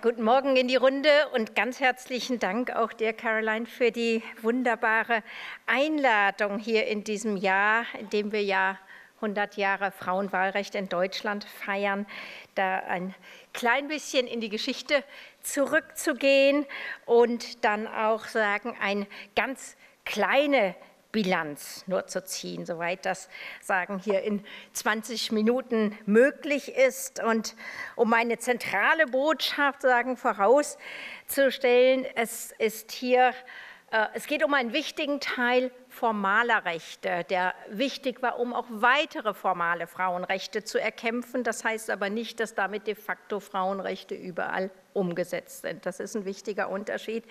Guten Morgen in die Runde und ganz herzlichen Dank auch dir, Caroline, für die wunderbare Einladung hier in diesem Jahr, in dem wir ja 100 Jahre Frauenwahlrecht in Deutschland feiern, da ein klein bisschen in die Geschichte zurückzugehen und dann auch sagen, ein ganz kleine Bilanz nur zu ziehen, soweit das sagen hier in 20 Minuten möglich ist. Und um meine zentrale Botschaft sagen vorauszustellen, es ist hier äh, es geht um einen wichtigen Teil formaler Rechte, der wichtig war, um auch weitere formale Frauenrechte zu erkämpfen. Das heißt aber nicht, dass damit de facto Frauenrechte überall umgesetzt sind. Das ist ein wichtiger Unterschied.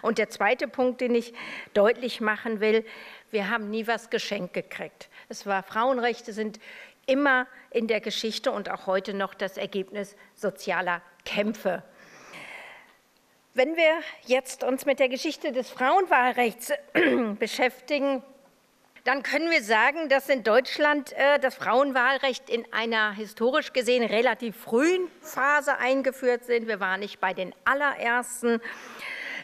Und der zweite Punkt, den ich deutlich machen will, wir haben nie was geschenkt gekriegt. Es war Frauenrechte sind immer in der Geschichte und auch heute noch das Ergebnis sozialer Kämpfe. Wenn wir jetzt uns mit der Geschichte des Frauenwahlrechts beschäftigen, dann können wir sagen, dass in Deutschland äh, das Frauenwahlrecht in einer historisch gesehen relativ frühen Phase eingeführt sind. Wir waren nicht bei den allerersten.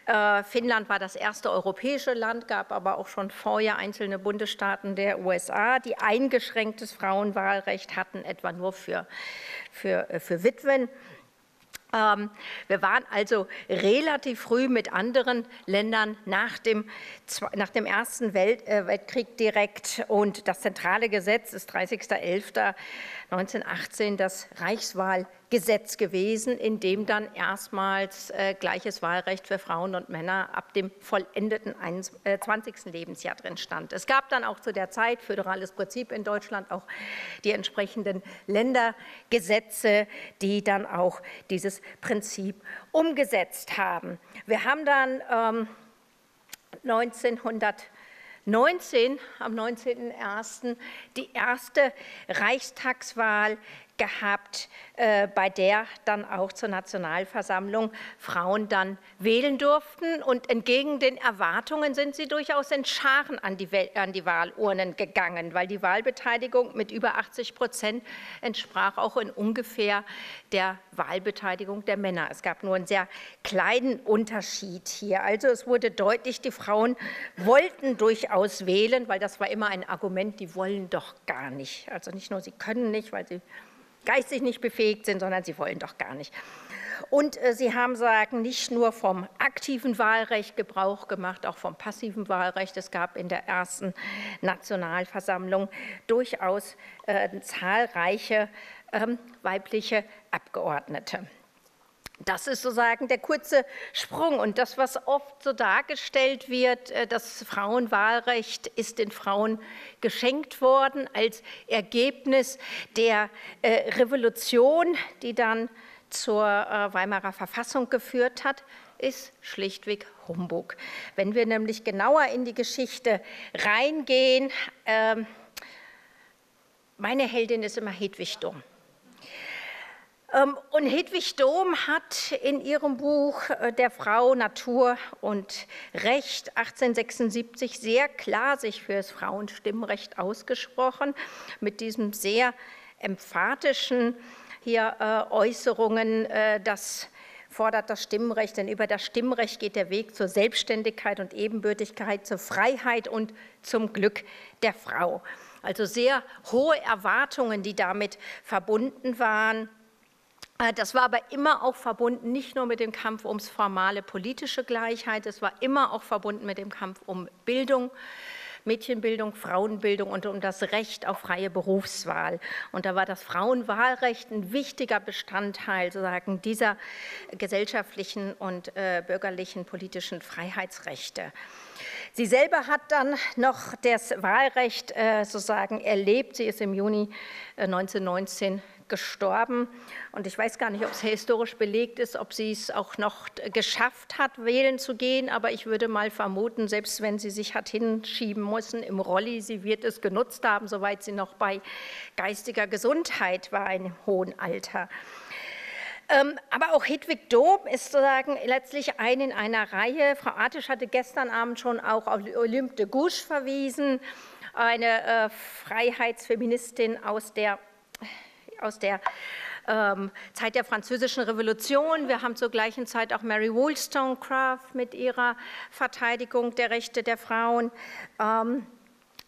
Äh, Finnland war das erste europäische Land, gab aber auch schon vorher einzelne Bundesstaaten der USA, die eingeschränktes Frauenwahlrecht hatten, etwa nur für, für, äh, für Witwen. Ähm, wir waren also relativ früh mit anderen Ländern nach dem, nach dem Ersten Welt, äh, Weltkrieg direkt und das zentrale Gesetz ist 30.11.1918 das Reichswahl Gesetz gewesen, in dem dann erstmals äh, gleiches Wahlrecht für Frauen und Männer ab dem vollendeten 20. Äh, Lebensjahr drin stand. Es gab dann auch zu der Zeit, föderales Prinzip in Deutschland, auch die entsprechenden Ländergesetze, die dann auch dieses Prinzip umgesetzt haben. Wir haben dann ähm, 1900 19, am 19.01. die erste Reichstagswahl gehabt, äh, bei der dann auch zur Nationalversammlung Frauen dann wählen durften. Und entgegen den Erwartungen sind sie durchaus in Scharen an die, an die Wahlurnen gegangen, weil die Wahlbeteiligung mit über 80 Prozent entsprach auch in ungefähr der Wahlbeteiligung der Männer. Es gab nur einen sehr kleinen Unterschied hier. Also es wurde deutlich, die Frauen wollten durchaus wählen, weil das war immer ein Argument, die wollen doch gar nicht. Also nicht nur sie können nicht, weil sie geistig nicht befähigt sind, sondern sie wollen doch gar nicht. Und äh, sie haben sagen, nicht nur vom aktiven Wahlrecht Gebrauch gemacht, auch vom passiven Wahlrecht. Es gab in der ersten Nationalversammlung durchaus äh, zahlreiche ähm, weibliche Abgeordnete. Das ist sozusagen der kurze Sprung. Und das, was oft so dargestellt wird, äh, das Frauenwahlrecht ist den Frauen geschenkt worden als Ergebnis der äh, Revolution, die dann zur äh, Weimarer Verfassung geführt hat, ist schlichtweg Humbug. Wenn wir nämlich genauer in die Geschichte reingehen, ähm, meine Heldin ist immer Hedwig Dumm. Ähm, und Hedwig Dohm hat in ihrem Buch äh, Der Frau Natur und Recht 1876 sehr klar sich für das Frauenstimmrecht ausgesprochen, mit diesem sehr emphatischen hier äh, Äußerungen, äh, das fordert das Stimmrecht, denn über das Stimmrecht geht der Weg zur Selbstständigkeit und Ebenbürtigkeit, zur Freiheit und zum Glück der Frau. Also sehr hohe Erwartungen, die damit verbunden waren. Äh, das war aber immer auch verbunden, nicht nur mit dem Kampf ums formale politische Gleichheit, es war immer auch verbunden mit dem Kampf um Bildung, Mädchenbildung, Frauenbildung und um das Recht auf freie Berufswahl. Und da war das Frauenwahlrecht ein wichtiger Bestandteil sozusagen dieser gesellschaftlichen und äh, bürgerlichen politischen Freiheitsrechte. Sie selber hat dann noch das Wahlrecht äh, sozusagen erlebt. Sie ist im Juni äh, 1919 gestorben. Und ich weiß gar nicht, ob es historisch belegt ist, ob sie es auch noch geschafft hat, wählen zu gehen. Aber ich würde mal vermuten, selbst wenn sie sich hat hinschieben müssen im Rolli, sie wird es genutzt haben, soweit sie noch bei geistiger Gesundheit war, in hohem Alter. Ähm, aber auch Hedwig Dohm ist sozusagen letztlich ein in einer Reihe. Frau Artisch hatte gestern Abend schon auch auf Olympe de Gouges verwiesen, eine äh, Freiheitsfeministin aus der aus der ähm, Zeit der Französischen Revolution. Wir haben zur gleichen Zeit auch Mary Wollstonecraft mit ihrer Verteidigung der Rechte der Frauen.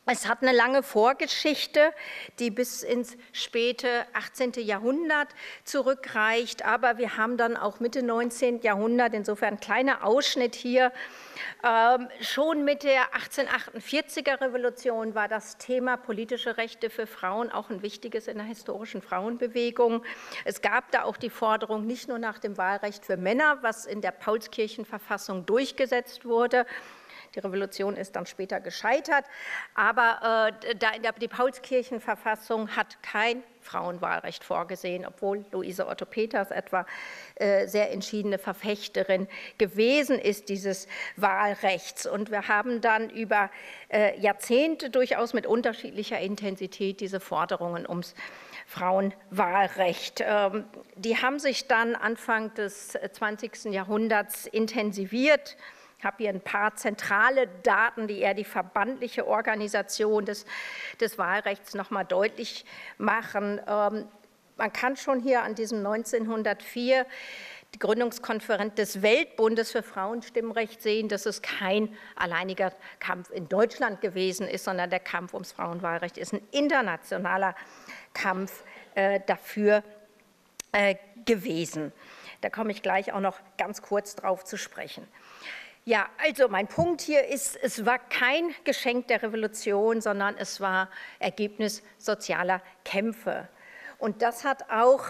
Es hat eine lange Vorgeschichte, die bis ins späte 18. Jahrhundert zurückreicht, aber wir haben dann auch Mitte 19. Jahrhundert, insofern ein kleiner Ausschnitt hier. Ähm, schon mit der 1848er Revolution war das Thema politische Rechte für Frauen auch ein wichtiges in der historischen Frauenbewegung. Es gab da auch die Forderung nicht nur nach dem Wahlrecht für Männer, was in der Paulskirchenverfassung durchgesetzt wurde, die Revolution ist dann später gescheitert, aber äh, da in der, die Paulskirchenverfassung hat kein Frauenwahlrecht vorgesehen, obwohl Luise Otto Peters etwa äh, sehr entschiedene Verfechterin gewesen ist dieses Wahlrechts. Und wir haben dann über äh, Jahrzehnte durchaus mit unterschiedlicher Intensität diese Forderungen ums Frauenwahlrecht. Ähm, die haben sich dann Anfang des 20. Jahrhunderts intensiviert. Ich habe hier ein paar zentrale Daten, die eher die verbandliche Organisation des, des Wahlrechts noch mal deutlich machen. Ähm, man kann schon hier an diesem 1904 die Gründungskonferenz des Weltbundes für Frauenstimmrecht sehen, dass es kein alleiniger Kampf in Deutschland gewesen ist, sondern der Kampf ums Frauenwahlrecht ist ein internationaler Kampf äh, dafür äh, gewesen. Da komme ich gleich auch noch ganz kurz drauf zu sprechen. Ja, also mein Punkt hier ist, es war kein Geschenk der Revolution, sondern es war Ergebnis sozialer Kämpfe. Und das hat auch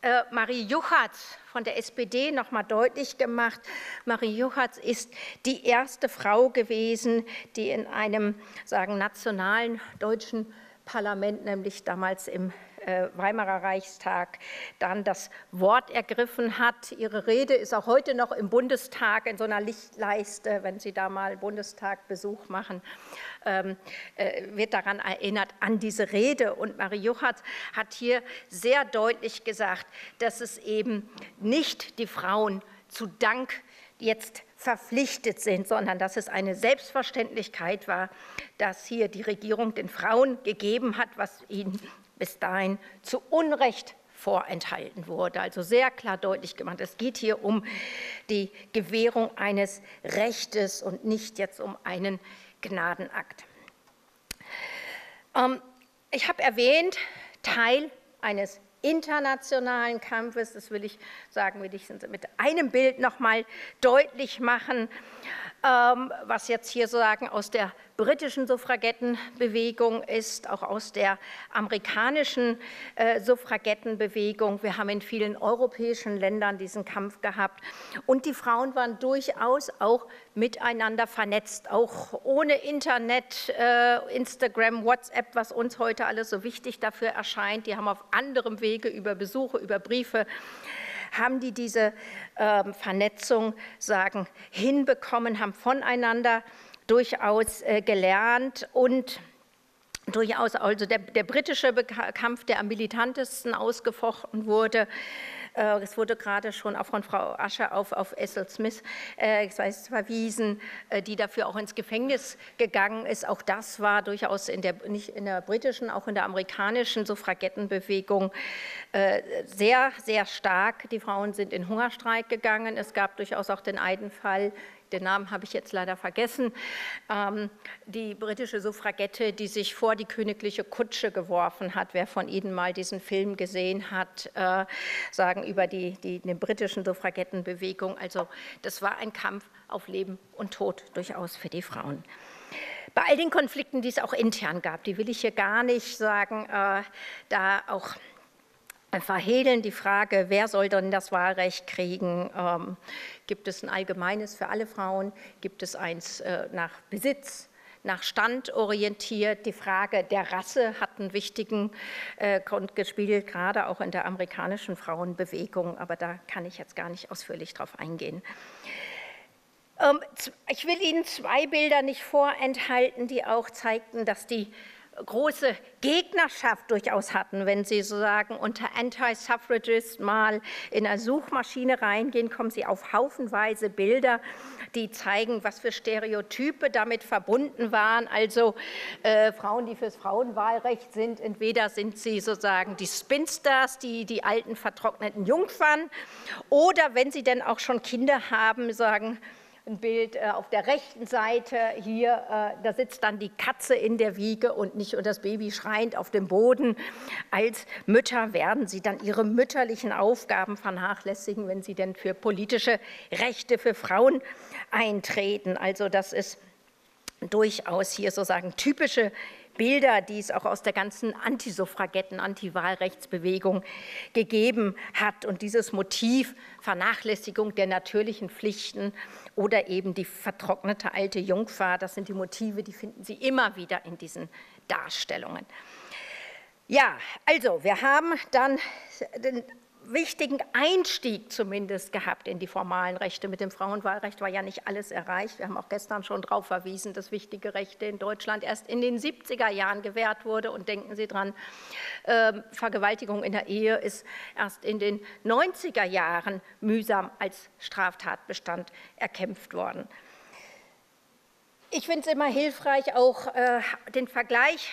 äh, Marie Juchatz von der SPD noch mal deutlich gemacht. Marie Juchatz ist die erste Frau gewesen, die in einem sagen nationalen deutschen Parlament, nämlich damals im äh, Weimarer Reichstag dann das Wort ergriffen hat. Ihre Rede ist auch heute noch im Bundestag in so einer Lichtleiste, wenn Sie da mal Bundestag Besuch machen, ähm, äh, wird daran erinnert, an diese Rede. Und Marie Juchat hat hier sehr deutlich gesagt, dass es eben nicht die Frauen zu Dank jetzt verpflichtet sind, sondern dass es eine Selbstverständlichkeit war, dass hier die Regierung den Frauen gegeben hat, was ihnen bis dahin zu Unrecht vorenthalten wurde. Also sehr klar deutlich gemacht, es geht hier um die Gewährung eines Rechtes und nicht jetzt um einen Gnadenakt. Ähm, ich habe erwähnt, Teil eines internationalen Kampfes, das will ich sagen, will ich mit einem Bild noch mal deutlich machen. Ähm, was jetzt hier sagen aus der britischen Suffragettenbewegung ist, auch aus der amerikanischen äh, Suffragettenbewegung. Wir haben in vielen europäischen Ländern diesen Kampf gehabt. Und die Frauen waren durchaus auch miteinander vernetzt, auch ohne Internet, äh, Instagram, WhatsApp, was uns heute alles so wichtig dafür erscheint. Die haben auf anderem Wege über Besuche, über Briefe haben die diese äh, Vernetzung sagen, hinbekommen, haben voneinander durchaus äh, gelernt und durchaus also der, der britische Kampf, der am militantesten ausgefochten wurde, es wurde gerade schon auch von Frau Ascher auf, auf Essel Smith äh, verwiesen, äh, die dafür auch ins Gefängnis gegangen ist. Auch das war durchaus in der, nicht in der britischen, auch in der amerikanischen Suffragettenbewegung sehr, sehr stark. Die Frauen sind in Hungerstreik gegangen. Es gab durchaus auch den einen Fall, den Namen habe ich jetzt leider vergessen, ähm, die britische Suffragette, die sich vor die königliche Kutsche geworfen hat. Wer von Ihnen mal diesen Film gesehen hat, äh, sagen über die, die, die britischen Suffragettenbewegung. Also das war ein Kampf auf Leben und Tod durchaus für die Frauen. Bei all den Konflikten, die es auch intern gab, die will ich hier gar nicht sagen, äh, da auch verhehlen die Frage, wer soll denn das Wahlrecht kriegen? Ähm, gibt es ein allgemeines für alle Frauen? Gibt es eins äh, nach Besitz? nach Stand orientiert. Die Frage der Rasse hat einen wichtigen äh, Grund gespielt, gerade auch in der amerikanischen Frauenbewegung, aber da kann ich jetzt gar nicht ausführlich drauf eingehen. Ähm, ich will Ihnen zwei Bilder nicht vorenthalten, die auch zeigten, dass die große Gegnerschaft durchaus hatten. Wenn Sie sozusagen unter Anti-Suffragist mal in eine Suchmaschine reingehen, kommen Sie auf haufenweise Bilder, die zeigen, was für Stereotype damit verbunden waren. Also äh, Frauen, die fürs Frauenwahlrecht sind, entweder sind sie sozusagen die Spinsters, die, die alten vertrockneten Jungfern, oder wenn sie denn auch schon Kinder haben, sagen, ein Bild äh, auf der rechten Seite hier, äh, da sitzt dann die Katze in der Wiege und nicht und das Baby schreiend auf dem Boden. Als Mütter werden sie dann ihre mütterlichen Aufgaben vernachlässigen, wenn sie denn für politische Rechte für Frauen eintreten. Also das ist durchaus hier sozusagen typische Bilder, die es auch aus der ganzen Antisuffragetten, Antiwahlrechtsbewegung gegeben hat. Und dieses Motiv Vernachlässigung der natürlichen Pflichten oder eben die vertrocknete alte Jungfer, das sind die Motive, die finden Sie immer wieder in diesen Darstellungen. Ja, also wir haben dann wichtigen Einstieg zumindest gehabt in die formalen Rechte. Mit dem Frauenwahlrecht war ja nicht alles erreicht. Wir haben auch gestern schon darauf verwiesen, dass wichtige Rechte in Deutschland erst in den 70er Jahren gewährt wurde. Und denken Sie dran, äh, Vergewaltigung in der Ehe ist erst in den 90er Jahren mühsam als Straftatbestand erkämpft worden. Ich finde es immer hilfreich, auch äh, den Vergleich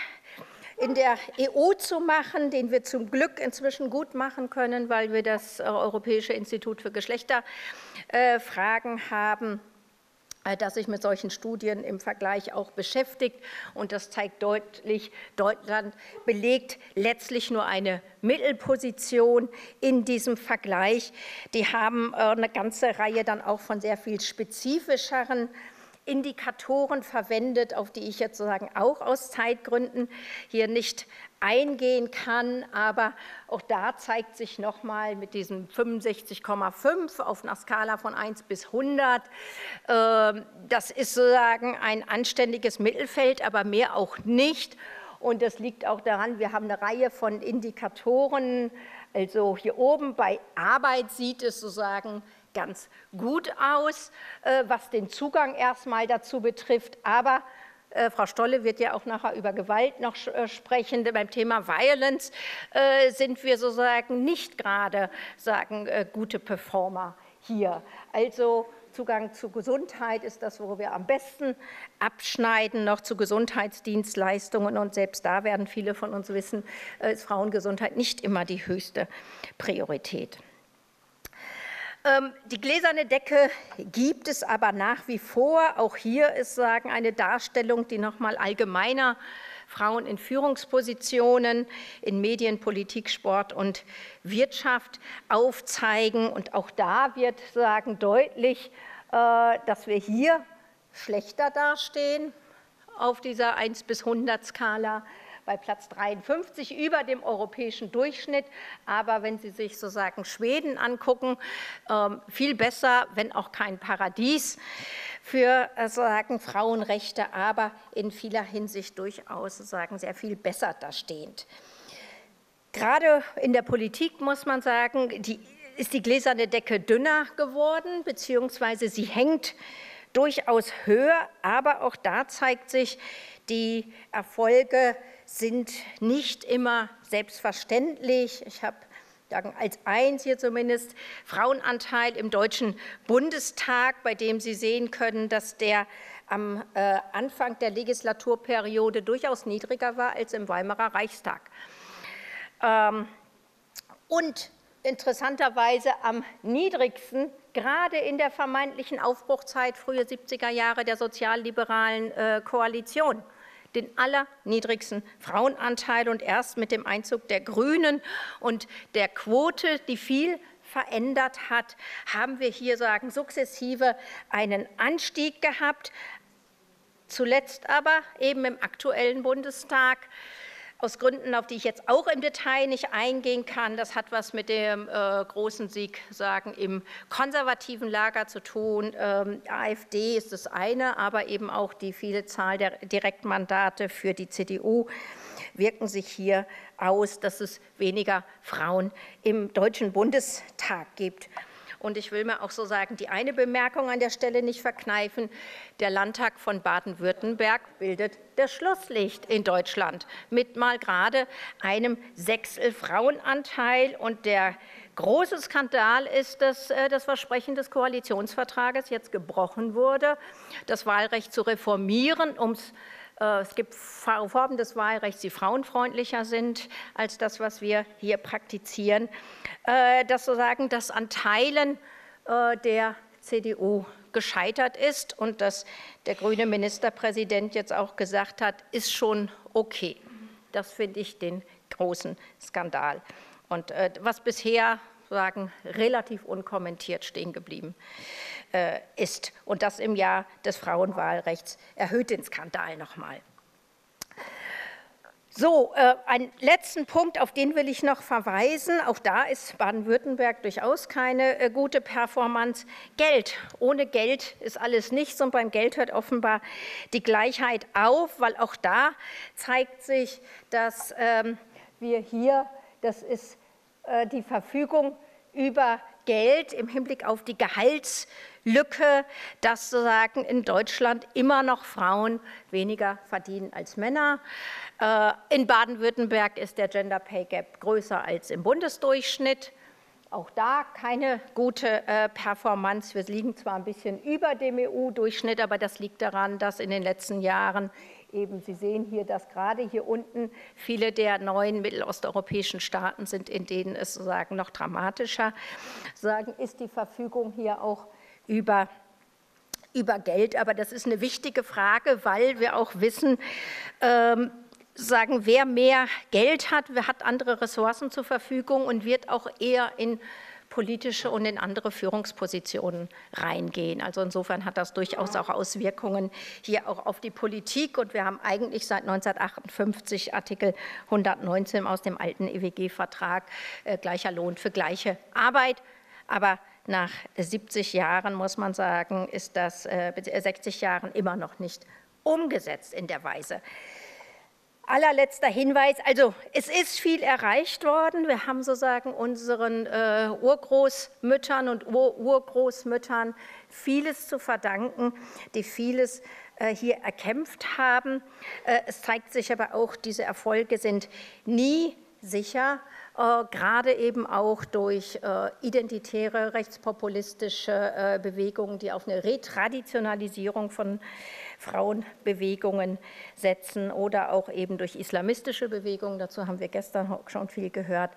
in der EU zu machen, den wir zum Glück inzwischen gut machen können, weil wir das äh, Europäische Institut für Geschlechterfragen haben äh, das sich mit solchen Studien im Vergleich auch beschäftigt. Und das zeigt deutlich, Deutschland belegt letztlich nur eine Mittelposition in diesem Vergleich. Die haben äh, eine ganze Reihe dann auch von sehr viel spezifischeren Indikatoren verwendet, auf die ich jetzt sozusagen auch aus Zeitgründen hier nicht eingehen kann. Aber auch da zeigt sich nochmal mit diesem 65,5 auf einer Skala von 1 bis 100, ähm, das ist sozusagen ein anständiges Mittelfeld, aber mehr auch nicht. Und das liegt auch daran, wir haben eine Reihe von Indikatoren. Also hier oben bei Arbeit sieht es sozusagen ganz gut aus, äh, was den Zugang erstmal dazu betrifft. Aber äh, Frau Stolle wird ja auch nachher über Gewalt noch äh, sprechen. Beim Thema Violence sind wir sozusagen nicht gerade sagen gute Performer hier. Also Zugang zu Gesundheit ist das, wo wir am besten abschneiden, noch zu Gesundheitsdienstleistungen. Und selbst da werden viele von uns wissen, ist Frauengesundheit nicht immer die höchste Priorität. Ähm, die gläserne Decke gibt es aber nach wie vor. Auch hier ist sagen eine Darstellung, die noch mal allgemeiner Frauen in Führungspositionen in Medien, Politik, Sport und Wirtschaft aufzeigen. Und auch da wird sagen deutlich, äh, dass wir hier schlechter dastehen auf dieser 1 bis 100 Skala bei Platz 53 über dem europäischen Durchschnitt. Aber wenn Sie sich sozusagen Schweden angucken, ähm, viel besser, wenn auch kein Paradies für äh, sozusagen Frauenrechte, aber in vieler Hinsicht durchaus sozusagen sehr viel besser dastehend. Gerade in der Politik muss man sagen, die, ist die gläserne Decke dünner geworden, beziehungsweise sie hängt durchaus höher, aber auch da zeigt sich, die Erfolge sind nicht immer selbstverständlich. Ich habe als eins hier zumindest Frauenanteil im Deutschen Bundestag, bei dem Sie sehen können, dass der am äh, Anfang der Legislaturperiode durchaus niedriger war als im Weimarer Reichstag. Ähm, und interessanterweise am niedrigsten gerade in der vermeintlichen Aufbruchzeit frühe 70er Jahre der sozialliberalen äh, Koalition den allerniedrigsten Frauenanteil und erst mit dem Einzug der Grünen und der Quote, die viel verändert hat, haben wir hier sagen sukzessive einen Anstieg gehabt. Zuletzt aber eben im aktuellen Bundestag aus Gründen, auf die ich jetzt auch im Detail nicht eingehen kann. Das hat was mit dem äh, großen Sieg sagen, im konservativen Lager zu tun. Ähm, AfD ist das eine, aber eben auch die viele Zahl der Direktmandate für die CDU wirken sich hier aus, dass es weniger Frauen im Deutschen Bundestag gibt. Und ich will mir auch so sagen, die eine Bemerkung an der Stelle nicht verkneifen. Der Landtag von Baden-Württemberg bildet das Schlusslicht in Deutschland mit mal gerade einem Sechstel Frauenanteil. Und der große Skandal ist, dass äh, das Versprechen des Koalitionsvertrages jetzt gebrochen wurde, das Wahlrecht zu reformieren, um es es gibt Formen des Wahlrechts, die frauenfreundlicher sind als das, was wir hier praktizieren. Äh, dass sozusagen das an Teilen äh, der CDU gescheitert ist und dass der grüne Ministerpräsident jetzt auch gesagt hat, ist schon okay. Das finde ich den großen Skandal. Und was bisher sagen, relativ unkommentiert stehen geblieben äh, ist. Und das im Jahr des Frauenwahlrechts erhöht den Skandal nochmal. So, äh, einen letzten Punkt, auf den will ich noch verweisen. Auch da ist Baden-Württemberg durchaus keine äh, gute Performance. Geld. Ohne Geld ist alles nichts und beim Geld hört offenbar die Gleichheit auf, weil auch da zeigt sich, dass ähm, wir hier, das ist die Verfügung über Geld im Hinblick auf die Gehaltslücke, dass sozusagen in Deutschland immer noch Frauen weniger verdienen als Männer. Äh, in Baden-Württemberg ist der Gender Pay Gap größer als im Bundesdurchschnitt. Auch da keine gute äh, Performance. Wir liegen zwar ein bisschen über dem EU-Durchschnitt, aber das liegt daran, dass in den letzten Jahren eben, Sie sehen hier, dass gerade hier unten viele der neuen mittelosteuropäischen Staaten sind, in denen es sozusagen noch dramatischer sagen, ist die Verfügung hier auch über über Geld. Aber das ist eine wichtige Frage, weil wir auch wissen, ähm, sagen, wer mehr Geld hat, hat andere Ressourcen zur Verfügung und wird auch eher in politische und in andere Führungspositionen reingehen. Also insofern hat das durchaus auch Auswirkungen hier auch auf die Politik. Und wir haben eigentlich seit 1958 Artikel 119 aus dem alten EWG-Vertrag äh, gleicher Lohn für gleiche Arbeit. Aber nach 70 Jahren muss man sagen, ist das äh, 60 Jahren immer noch nicht umgesetzt in der Weise allerletzter Hinweis, also es ist viel erreicht worden. Wir haben sozusagen unseren äh, Urgroßmüttern und Ur Urgroßmüttern vieles zu verdanken, die vieles äh, hier erkämpft haben. Äh, es zeigt sich aber auch, diese Erfolge sind nie sicher, äh, gerade eben auch durch äh, identitäre rechtspopulistische äh, Bewegungen, die auf eine Retraditionalisierung von Frauenbewegungen setzen oder auch eben durch islamistische Bewegungen. Dazu haben wir gestern schon viel gehört.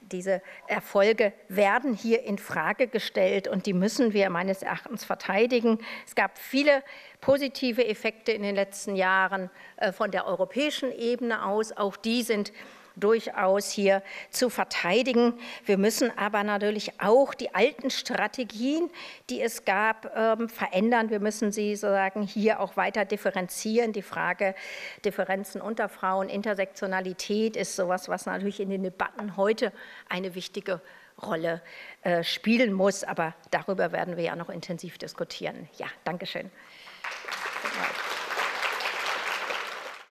Diese Erfolge werden hier in Frage gestellt und die müssen wir meines Erachtens verteidigen. Es gab viele positive Effekte in den letzten Jahren äh, von der europäischen Ebene aus. Auch die sind durchaus hier zu verteidigen. Wir müssen aber natürlich auch die alten Strategien, die es gab, ähm, verändern. Wir müssen sie sozusagen hier auch weiter differenzieren. Die Frage Differenzen unter Frauen, Intersektionalität ist sowas, was natürlich in den Debatten heute eine wichtige Rolle äh, spielen muss. Aber darüber werden wir ja noch intensiv diskutieren. Ja, Dankeschön. Applaus